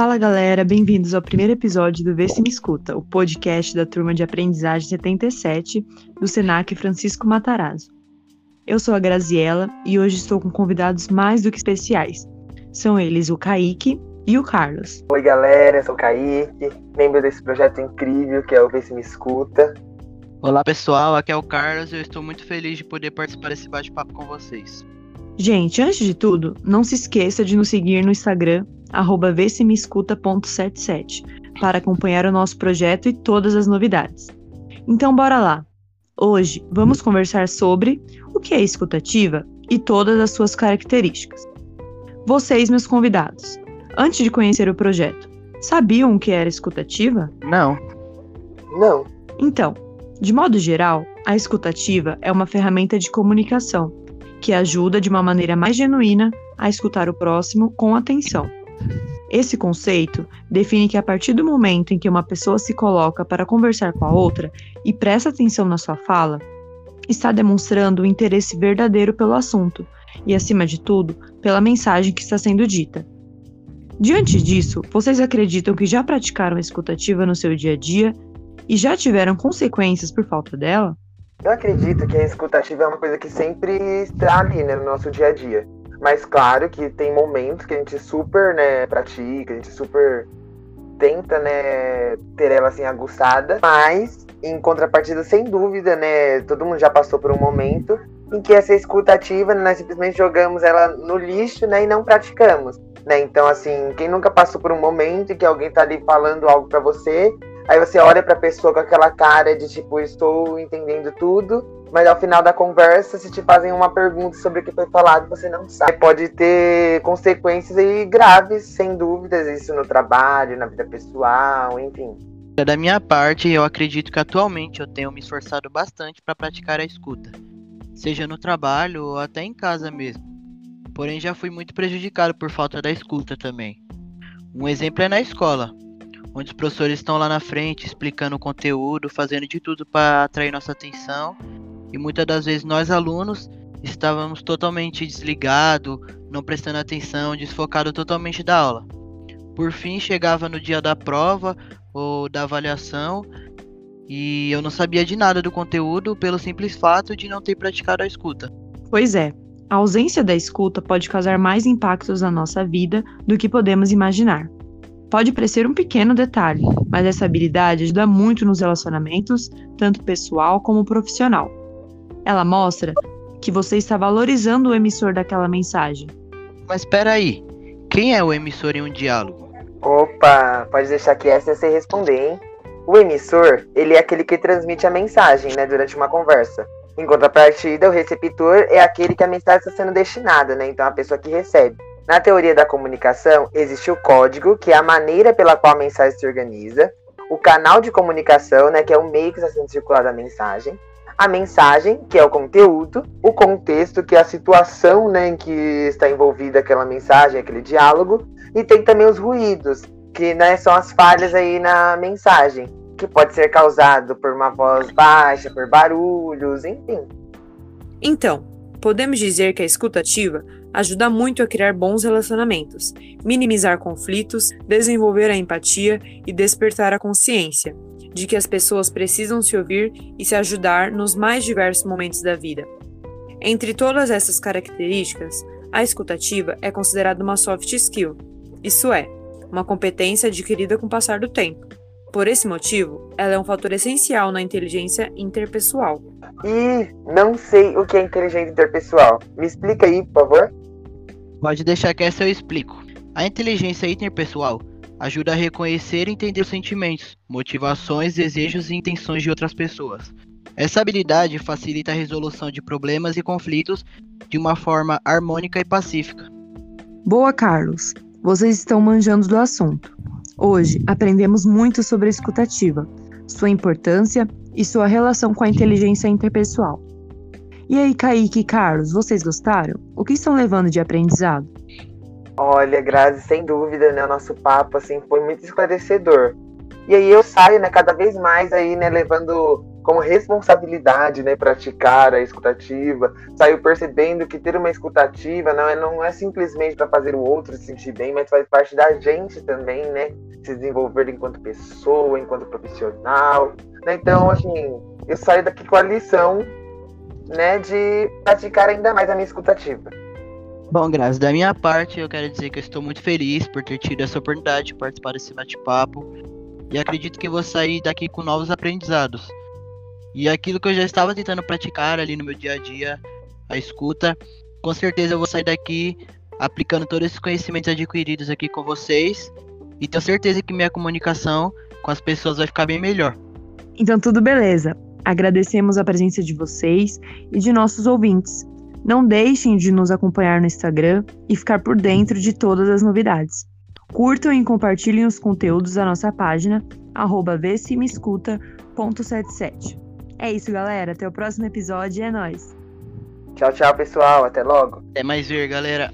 Fala galera, bem-vindos ao primeiro episódio do Vê Se Me Escuta, o podcast da turma de aprendizagem 77 do Senac Francisco Matarazzo. Eu sou a Graziella e hoje estou com convidados mais do que especiais. São eles o Kaique e o Carlos. Oi galera, eu sou o Kaique, membro desse projeto incrível que é o Vê Se Me Escuta. Olá pessoal, aqui é o Carlos e eu estou muito feliz de poder participar desse bate-papo com vocês. Gente, antes de tudo, não se esqueça de nos seguir no Instagram, arroba vsemescuta.77, para acompanhar o nosso projeto e todas as novidades. Então bora lá! Hoje vamos conversar sobre o que é escutativa e todas as suas características. Vocês, meus convidados, antes de conhecer o projeto, sabiam o que era escutativa? Não. Não. Então, de modo geral, a escutativa é uma ferramenta de comunicação que ajuda de uma maneira mais genuína a escutar o próximo com atenção. Esse conceito define que a partir do momento em que uma pessoa se coloca para conversar com a outra e presta atenção na sua fala, está demonstrando o interesse verdadeiro pelo assunto e, acima de tudo, pela mensagem que está sendo dita. Diante disso, vocês acreditam que já praticaram a escutativa no seu dia a dia e já tiveram consequências por falta dela? Eu acredito que a escutativa é uma coisa que sempre está ali né, no nosso dia a dia. Mas claro que tem momentos que a gente super né, pratica, a gente super tenta né, ter ela assim aguçada, mas em contrapartida, sem dúvida, né, todo mundo já passou por um momento em que essa escutativa nós simplesmente jogamos ela no lixo né, e não praticamos. Né? Então, assim, quem nunca passou por um momento em que alguém está ali falando algo para você Aí você olha para a pessoa com aquela cara de tipo, estou entendendo tudo, mas ao final da conversa, se te fazem uma pergunta sobre o que foi falado, você não sabe. Pode ter consequências aí graves, sem dúvidas, isso no trabalho, na vida pessoal, enfim. Da minha parte, eu acredito que atualmente eu tenho me esforçado bastante para praticar a escuta, seja no trabalho ou até em casa mesmo. Porém, já fui muito prejudicado por falta da escuta também. Um exemplo é na escola onde os professores estão lá na frente explicando o conteúdo, fazendo de tudo para atrair nossa atenção. E muitas das vezes nós alunos estávamos totalmente desligados, não prestando atenção, desfocado totalmente da aula. Por fim, chegava no dia da prova ou da avaliação e eu não sabia de nada do conteúdo pelo simples fato de não ter praticado a escuta. Pois é, a ausência da escuta pode causar mais impactos na nossa vida do que podemos imaginar. Pode parecer um pequeno detalhe, mas essa habilidade ajuda muito nos relacionamentos, tanto pessoal como profissional. Ela mostra que você está valorizando o emissor daquela mensagem. Mas espera aí, quem é o emissor em um diálogo? Opa, pode deixar que essa você responder, hein? O emissor, ele é aquele que transmite a mensagem, né, durante uma conversa. Em contrapartida, o receptor é aquele que a mensagem está sendo destinada, né? Então, a pessoa que recebe. Na teoria da comunicação, existe o código, que é a maneira pela qual a mensagem se organiza, o canal de comunicação, né, que é o meio que está sendo circulada a mensagem, a mensagem, que é o conteúdo, o contexto, que é a situação né, em que está envolvida aquela mensagem, aquele diálogo, e tem também os ruídos, que né, são as falhas aí na mensagem, que pode ser causado por uma voz baixa, por barulhos, enfim. Então, podemos dizer que a escutativa ajuda muito a criar bons relacionamentos, minimizar conflitos, desenvolver a empatia e despertar a consciência de que as pessoas precisam se ouvir e se ajudar nos mais diversos momentos da vida. Entre todas essas características, a escutativa é considerada uma soft skill, isso é, uma competência adquirida com o passar do tempo. Por esse motivo, ela é um fator essencial na inteligência interpessoal. E não sei o que é inteligência interpessoal. Me explica aí, por favor. Pode deixar que essa eu explico. A inteligência interpessoal ajuda a reconhecer e entender os sentimentos, motivações, desejos e intenções de outras pessoas. Essa habilidade facilita a resolução de problemas e conflitos de uma forma harmônica e pacífica. Boa, Carlos. Vocês estão manjando do assunto. Hoje aprendemos muito sobre a escutativa, sua importância e sua relação com a inteligência interpessoal. E aí, Kaique e Carlos, vocês gostaram? O que estão levando de aprendizado? Olha, Grazi, sem dúvida, né? O nosso papo, assim, foi muito esclarecedor. E aí eu saio, né, cada vez mais aí, né, levando como responsabilidade, né, praticar a escutativa, saiu percebendo que ter uma escutativa não é, não é simplesmente para fazer o outro se sentir bem, mas faz parte da gente também, né, se desenvolver enquanto pessoa, enquanto profissional? Então, assim, eu saio daqui com a lição, né, de praticar ainda mais a minha escutativa. Bom, Graças, da minha parte, eu quero dizer que eu estou muito feliz por ter tido essa oportunidade de participar desse bate-papo e acredito que vou sair daqui com novos aprendizados. E aquilo que eu já estava tentando praticar ali no meu dia a dia, a escuta, com certeza eu vou sair daqui aplicando todos esses conhecimentos adquiridos aqui com vocês e tenho certeza que minha comunicação com as pessoas vai ficar bem melhor. Então tudo beleza. Agradecemos a presença de vocês e de nossos ouvintes. Não deixem de nos acompanhar no Instagram e ficar por dentro de todas as novidades. Curtam e compartilhem os conteúdos da nossa página, arroba é isso, galera. Até o próximo episódio. É nóis. Tchau, tchau, pessoal. Até logo. Até mais ver, galera.